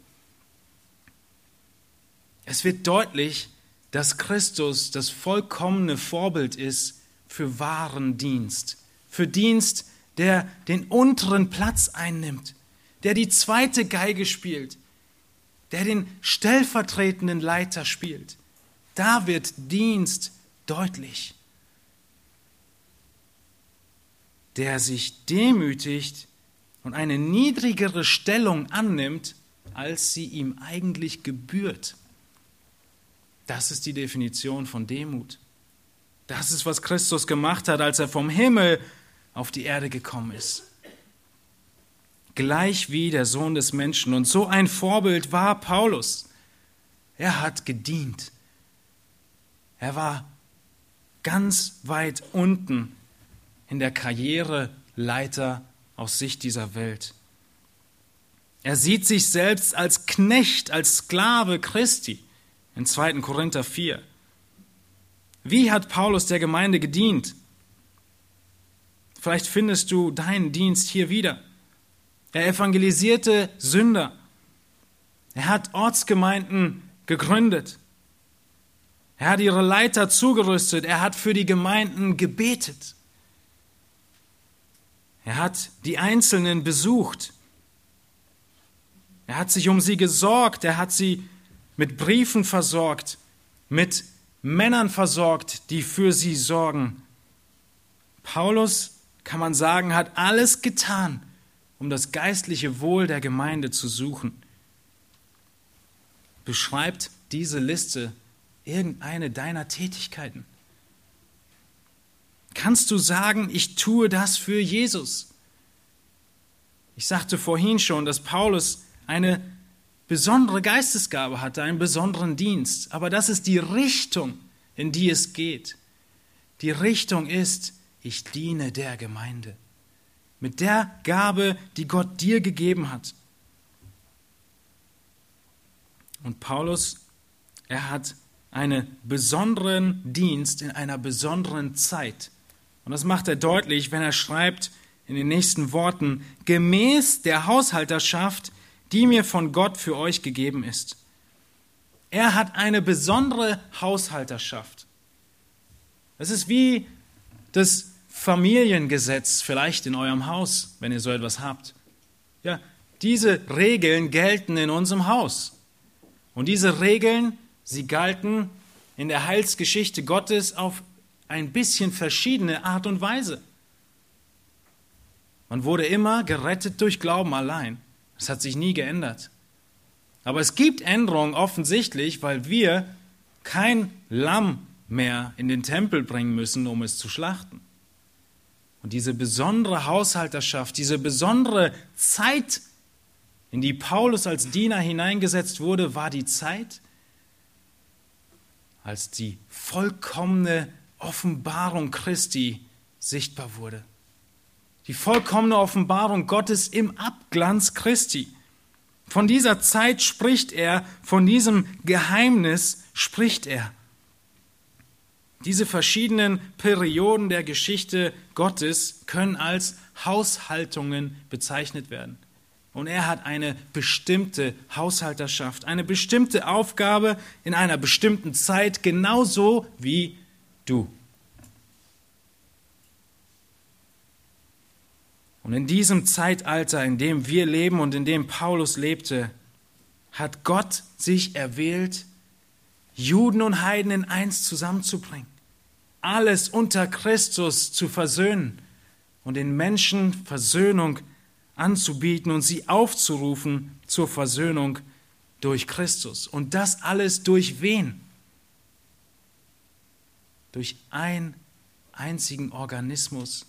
Es wird deutlich, dass Christus das vollkommene Vorbild ist für wahren Dienst, für Dienst, der den unteren Platz einnimmt, der die zweite Geige spielt, der den stellvertretenden Leiter spielt. Da wird Dienst deutlich. Der sich demütigt und eine niedrigere Stellung annimmt, als sie ihm eigentlich gebührt. Das ist die Definition von Demut. Das ist, was Christus gemacht hat, als er vom Himmel auf die Erde gekommen ist. Gleich wie der Sohn des Menschen. Und so ein Vorbild war Paulus. Er hat gedient. Er war ganz weit unten in der Karriereleiter aus Sicht dieser Welt. Er sieht sich selbst als Knecht, als Sklave Christi in 2. Korinther 4. Wie hat Paulus der Gemeinde gedient? Vielleicht findest du deinen Dienst hier wieder. Er evangelisierte Sünder. Er hat Ortsgemeinden gegründet. Er hat ihre Leiter zugerüstet. Er hat für die Gemeinden gebetet. Er hat die Einzelnen besucht. Er hat sich um sie gesorgt. Er hat sie mit Briefen versorgt, mit Männern versorgt, die für sie sorgen. Paulus, kann man sagen, hat alles getan, um das geistliche Wohl der Gemeinde zu suchen. Beschreibt diese Liste irgendeine deiner Tätigkeiten? Kannst du sagen, ich tue das für Jesus? Ich sagte vorhin schon, dass Paulus eine besondere Geistesgabe hatte, einen besonderen Dienst. Aber das ist die Richtung, in die es geht. Die Richtung ist, ich diene der Gemeinde. Mit der Gabe, die Gott dir gegeben hat. Und Paulus, er hat einen besonderen Dienst in einer besonderen Zeit. Und das macht er deutlich, wenn er schreibt in den nächsten Worten, gemäß der Haushalterschaft, die mir von Gott für euch gegeben ist. Er hat eine besondere Haushalterschaft. Es ist wie das Familiengesetz vielleicht in eurem Haus, wenn ihr so etwas habt. Ja, diese Regeln gelten in unserem Haus. Und diese Regeln, sie galten in der Heilsgeschichte Gottes auf ein bisschen verschiedene Art und Weise. Man wurde immer gerettet durch Glauben allein. Das hat sich nie geändert. Aber es gibt Änderungen offensichtlich, weil wir kein Lamm mehr in den Tempel bringen müssen, um es zu schlachten. Und diese besondere Haushalterschaft, diese besondere Zeit, in die Paulus als Diener hineingesetzt wurde, war die Zeit, als die vollkommene Offenbarung Christi sichtbar wurde die vollkommene Offenbarung Gottes im Abglanz Christi. Von dieser Zeit spricht er, von diesem Geheimnis spricht er. Diese verschiedenen Perioden der Geschichte Gottes können als Haushaltungen bezeichnet werden. Und er hat eine bestimmte Haushalterschaft, eine bestimmte Aufgabe in einer bestimmten Zeit, genauso wie du. Und in diesem Zeitalter, in dem wir leben und in dem Paulus lebte, hat Gott sich erwählt, Juden und Heiden in eins zusammenzubringen, alles unter Christus zu versöhnen und den Menschen Versöhnung anzubieten und sie aufzurufen zur Versöhnung durch Christus. Und das alles durch wen? Durch einen einzigen Organismus,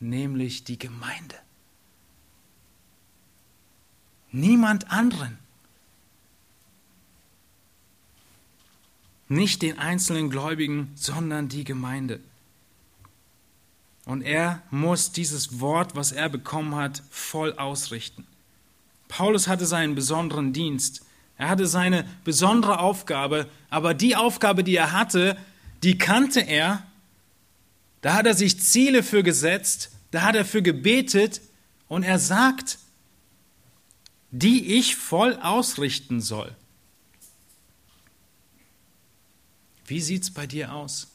nämlich die Gemeinde. Niemand anderen. Nicht den einzelnen Gläubigen, sondern die Gemeinde. Und er muss dieses Wort, was er bekommen hat, voll ausrichten. Paulus hatte seinen besonderen Dienst. Er hatte seine besondere Aufgabe, aber die Aufgabe, die er hatte, die kannte er da hat er sich Ziele für gesetzt, da hat er für gebetet und er sagt, die ich voll ausrichten soll. Wie sieht es bei dir aus?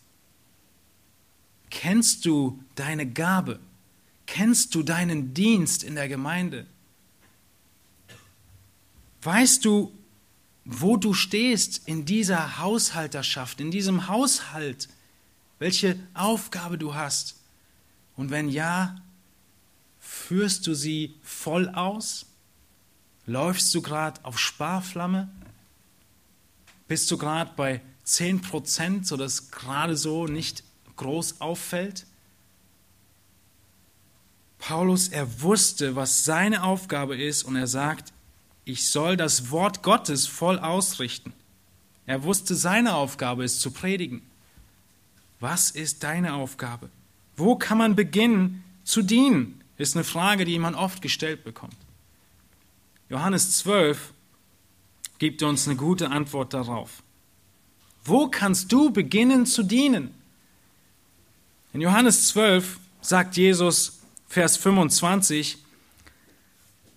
Kennst du deine Gabe? Kennst du deinen Dienst in der Gemeinde? Weißt du, wo du stehst in dieser Haushalterschaft, in diesem Haushalt? Welche Aufgabe du hast. Und wenn ja, führst du sie voll aus? Läufst du gerade auf Sparflamme? Bist du gerade bei 10 Prozent, sodass gerade so nicht groß auffällt. Paulus, er wusste, was seine Aufgabe ist und er sagt, ich soll das Wort Gottes voll ausrichten. Er wusste, seine Aufgabe ist zu predigen. Was ist deine Aufgabe? Wo kann man beginnen zu dienen? Ist eine Frage, die man oft gestellt bekommt. Johannes 12 gibt uns eine gute Antwort darauf. Wo kannst du beginnen zu dienen? In Johannes 12 sagt Jesus, Vers 25,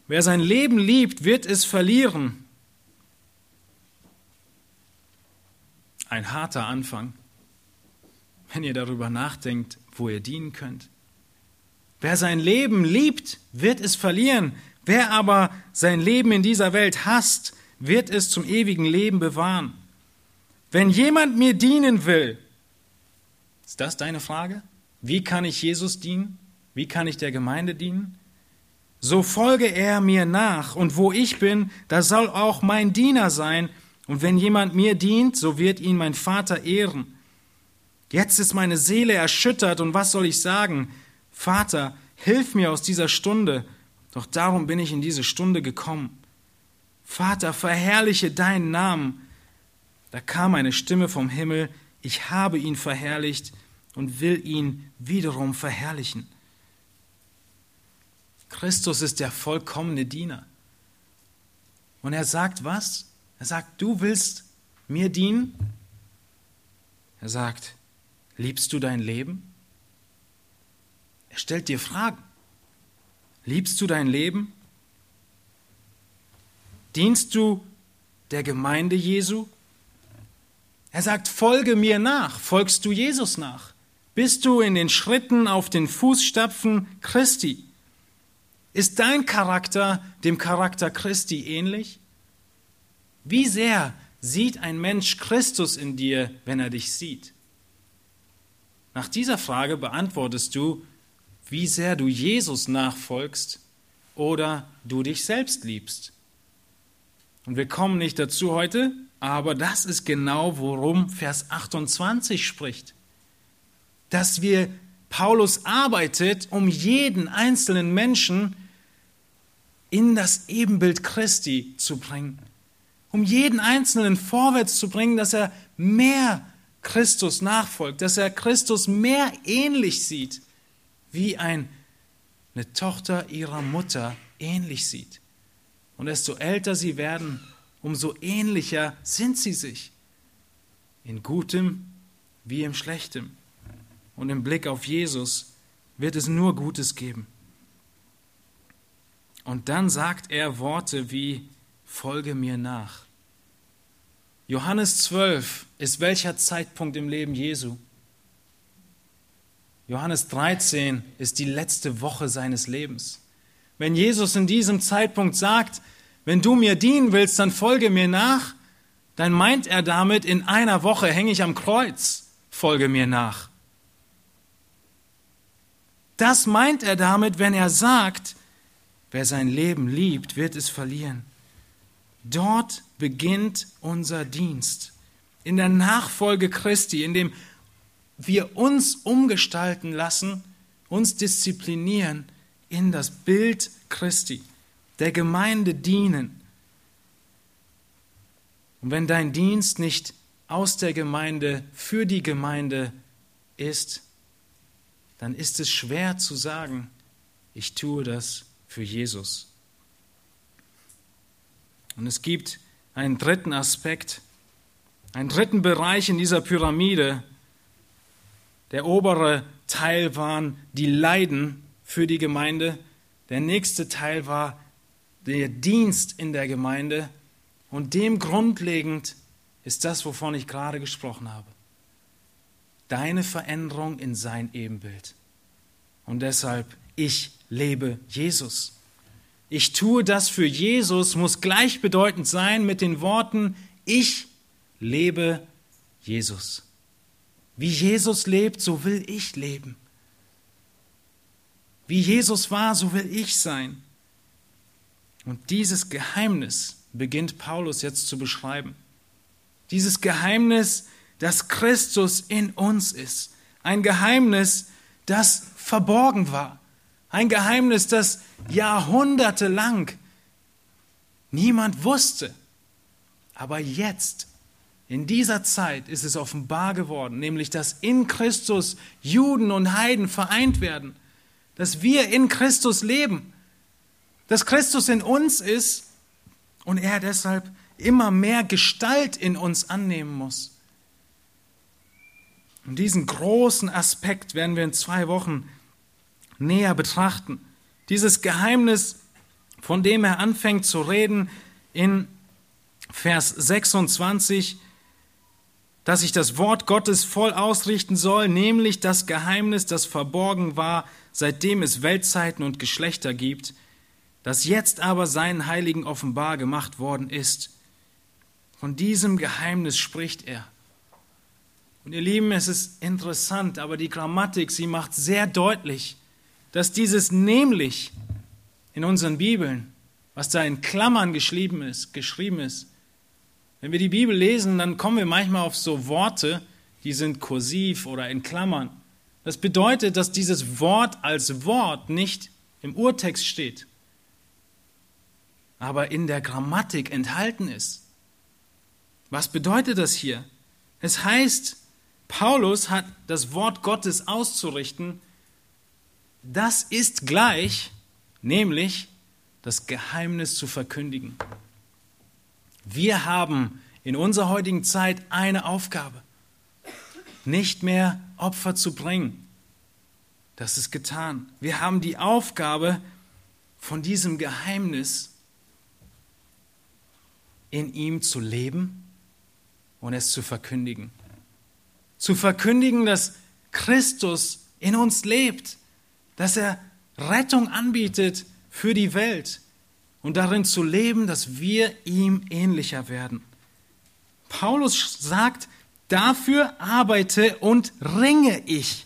wer sein Leben liebt, wird es verlieren. Ein harter Anfang, wenn ihr darüber nachdenkt, wo ihr dienen könnt. Wer sein Leben liebt, wird es verlieren. Wer aber sein Leben in dieser Welt hasst, wird es zum ewigen Leben bewahren. Wenn jemand mir dienen will, ist das deine Frage? Wie kann ich Jesus dienen? Wie kann ich der Gemeinde dienen? So folge er mir nach, und wo ich bin, da soll auch mein Diener sein, und wenn jemand mir dient, so wird ihn mein Vater ehren. Jetzt ist meine Seele erschüttert, und was soll ich sagen? Vater, hilf mir aus dieser Stunde, doch darum bin ich in diese Stunde gekommen. Vater, verherrliche deinen Namen. Da kam eine Stimme vom Himmel, ich habe ihn verherrlicht und will ihn wiederum verherrlichen. Christus ist der vollkommene Diener. Und er sagt was? Er sagt, du willst mir dienen? Er sagt, liebst du dein Leben? Er stellt dir Fragen. Liebst du dein Leben? Dienst du der Gemeinde Jesu? Er sagt, folge mir nach. Folgst du Jesus nach? Bist du in den Schritten auf den Fußstapfen Christi? Ist dein Charakter dem Charakter Christi ähnlich? Wie sehr sieht ein Mensch Christus in dir, wenn er dich sieht? Nach dieser Frage beantwortest du, wie sehr du Jesus nachfolgst oder du dich selbst liebst. Und wir kommen nicht dazu heute, aber das ist genau, worum Vers 28 spricht. Dass wir, Paulus arbeitet, um jeden einzelnen Menschen in das Ebenbild Christi zu bringen. Um jeden Einzelnen vorwärts zu bringen, dass er mehr Christus nachfolgt, dass er Christus mehr ähnlich sieht, wie ein, eine Tochter ihrer Mutter ähnlich sieht. Und desto älter sie werden, umso ähnlicher sind sie sich. In Gutem wie im Schlechtem. Und im Blick auf Jesus wird es nur Gutes geben. Und dann sagt er Worte wie, folge mir nach. Johannes 12 ist welcher Zeitpunkt im Leben Jesu? Johannes 13 ist die letzte Woche seines Lebens. Wenn Jesus in diesem Zeitpunkt sagt, wenn du mir dienen willst, dann folge mir nach, dann meint er damit, in einer Woche hänge ich am Kreuz, folge mir nach. Das meint er damit, wenn er sagt, wer sein Leben liebt, wird es verlieren. Dort beginnt unser Dienst. In der Nachfolge Christi, in dem wir uns umgestalten lassen, uns disziplinieren in das Bild Christi, der Gemeinde dienen. Und wenn dein Dienst nicht aus der Gemeinde für die Gemeinde ist, dann ist es schwer zu sagen, ich tue das für Jesus. Und es gibt einen dritten Aspekt, einen dritten Bereich in dieser Pyramide, der obere Teil waren die Leiden für die Gemeinde. Der nächste Teil war der Dienst in der Gemeinde. Und dem grundlegend ist das, wovon ich gerade gesprochen habe. Deine Veränderung in sein Ebenbild. Und deshalb, ich lebe Jesus. Ich tue das für Jesus muss gleichbedeutend sein mit den Worten, ich lebe Jesus. Wie Jesus lebt, so will ich leben. Wie Jesus war, so will ich sein. Und dieses Geheimnis beginnt Paulus jetzt zu beschreiben. Dieses Geheimnis dass Christus in uns ist. Ein Geheimnis, das verborgen war. Ein Geheimnis, das jahrhundertelang niemand wusste. Aber jetzt, in dieser Zeit, ist es offenbar geworden, nämlich dass in Christus Juden und Heiden vereint werden, dass wir in Christus leben, dass Christus in uns ist und er deshalb immer mehr Gestalt in uns annehmen muss. Und diesen großen Aspekt werden wir in zwei Wochen näher betrachten. Dieses Geheimnis, von dem er anfängt zu reden in Vers 26, dass ich das Wort Gottes voll ausrichten soll, nämlich das Geheimnis, das verborgen war, seitdem es Weltzeiten und Geschlechter gibt, das jetzt aber seinen Heiligen offenbar gemacht worden ist. Von diesem Geheimnis spricht er. Und ihr Lieben, es ist interessant, aber die Grammatik, sie macht sehr deutlich, dass dieses nämlich in unseren Bibeln, was da in Klammern geschrieben ist, geschrieben ist, wenn wir die Bibel lesen, dann kommen wir manchmal auf so Worte, die sind kursiv oder in Klammern. Das bedeutet, dass dieses Wort als Wort nicht im Urtext steht, aber in der Grammatik enthalten ist. Was bedeutet das hier? Es heißt, Paulus hat das Wort Gottes auszurichten. Das ist gleich, nämlich das Geheimnis zu verkündigen. Wir haben in unserer heutigen Zeit eine Aufgabe, nicht mehr Opfer zu bringen. Das ist getan. Wir haben die Aufgabe, von diesem Geheimnis in ihm zu leben und es zu verkündigen zu verkündigen, dass Christus in uns lebt, dass er Rettung anbietet für die Welt und darin zu leben, dass wir ihm ähnlicher werden. Paulus sagt, dafür arbeite und ringe ich.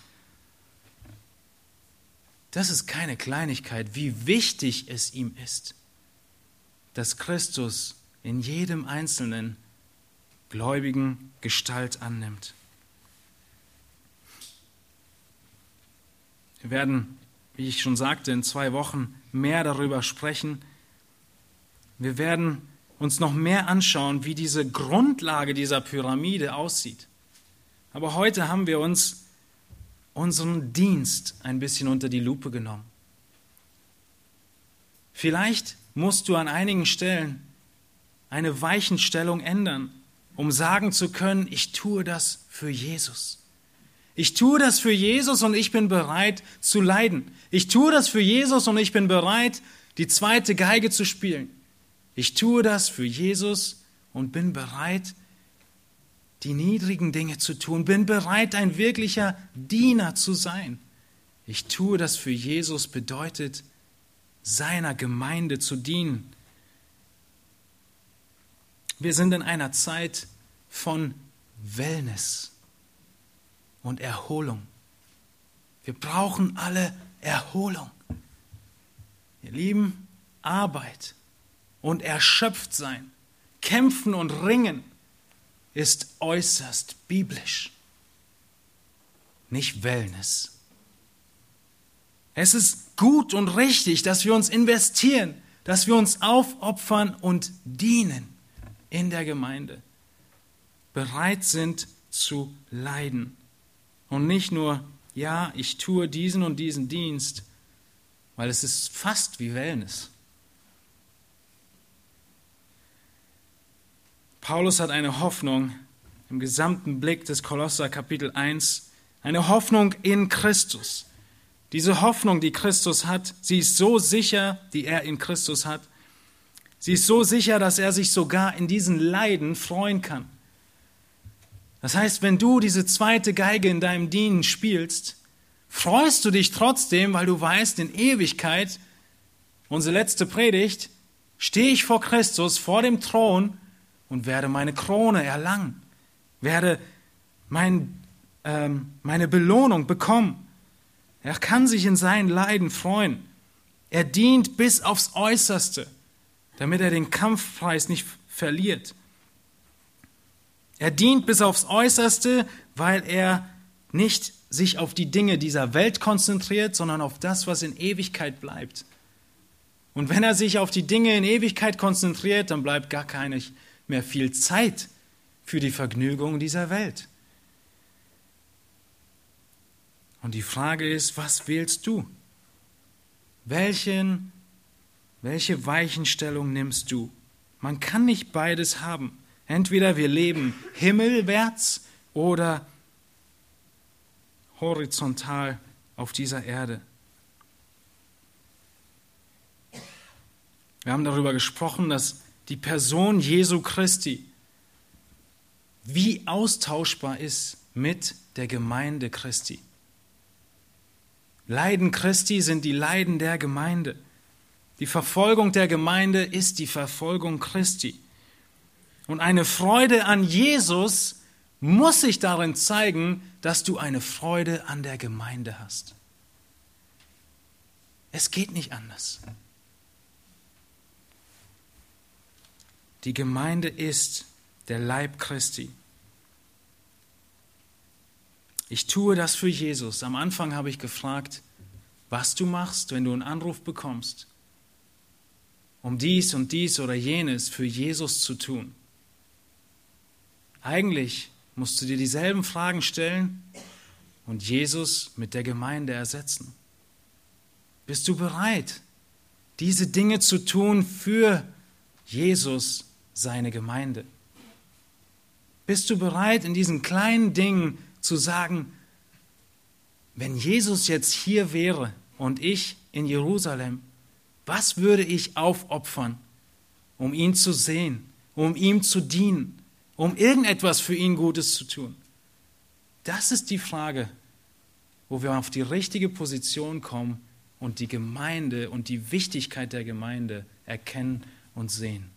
Das ist keine Kleinigkeit, wie wichtig es ihm ist, dass Christus in jedem Einzelnen Gläubigen Gestalt annimmt. Wir werden, wie ich schon sagte, in zwei Wochen mehr darüber sprechen. Wir werden uns noch mehr anschauen, wie diese Grundlage dieser Pyramide aussieht. Aber heute haben wir uns unseren Dienst ein bisschen unter die Lupe genommen. Vielleicht musst du an einigen Stellen eine Weichenstellung ändern, um sagen zu können, ich tue das für Jesus. Ich tue das für Jesus und ich bin bereit zu leiden. Ich tue das für Jesus und ich bin bereit, die zweite Geige zu spielen. Ich tue das für Jesus und bin bereit, die niedrigen Dinge zu tun, bin bereit, ein wirklicher Diener zu sein. Ich tue das für Jesus bedeutet, seiner Gemeinde zu dienen. Wir sind in einer Zeit von Wellness und Erholung. Wir brauchen alle Erholung. Ihr Lieben, Arbeit und erschöpft sein, kämpfen und ringen ist äußerst biblisch, nicht Wellness. Es ist gut und richtig, dass wir uns investieren, dass wir uns aufopfern und dienen in der Gemeinde, bereit sind zu leiden. Und nicht nur, ja, ich tue diesen und diesen Dienst, weil es ist fast wie Wellness. Paulus hat eine Hoffnung im gesamten Blick des Kolosser Kapitel 1, eine Hoffnung in Christus. Diese Hoffnung, die Christus hat, sie ist so sicher, die er in Christus hat. Sie ist so sicher, dass er sich sogar in diesen Leiden freuen kann. Das heißt, wenn du diese zweite Geige in deinem Dienen spielst, freust du dich trotzdem, weil du weißt, in Ewigkeit, unsere letzte Predigt, stehe ich vor Christus, vor dem Thron und werde meine Krone erlangen, werde mein, ähm, meine Belohnung bekommen. Er kann sich in seinen Leiden freuen. Er dient bis aufs Äußerste, damit er den Kampfpreis nicht verliert. Er dient bis aufs Äußerste, weil er nicht sich auf die Dinge dieser Welt konzentriert, sondern auf das, was in Ewigkeit bleibt. Und wenn er sich auf die Dinge in Ewigkeit konzentriert, dann bleibt gar keine mehr viel Zeit für die Vergnügung dieser Welt. Und die Frage ist, was wählst du? Welchen, welche Weichenstellung nimmst du? Man kann nicht beides haben. Entweder wir leben himmelwärts oder horizontal auf dieser Erde. Wir haben darüber gesprochen, dass die Person Jesu Christi wie austauschbar ist mit der Gemeinde Christi. Leiden Christi sind die Leiden der Gemeinde. Die Verfolgung der Gemeinde ist die Verfolgung Christi. Und eine Freude an Jesus muss sich darin zeigen, dass du eine Freude an der Gemeinde hast. Es geht nicht anders. Die Gemeinde ist der Leib Christi. Ich tue das für Jesus. Am Anfang habe ich gefragt, was du machst, wenn du einen Anruf bekommst, um dies und dies oder jenes für Jesus zu tun. Eigentlich musst du dir dieselben Fragen stellen und Jesus mit der Gemeinde ersetzen. Bist du bereit, diese Dinge zu tun für Jesus seine Gemeinde? Bist du bereit, in diesen kleinen Dingen zu sagen, wenn Jesus jetzt hier wäre und ich in Jerusalem, was würde ich aufopfern, um ihn zu sehen, um ihm zu dienen, um irgendetwas für ihn Gutes zu tun? Das ist die Frage, wo wir auf die richtige Position kommen und die Gemeinde und die Wichtigkeit der Gemeinde erkennen und sehen.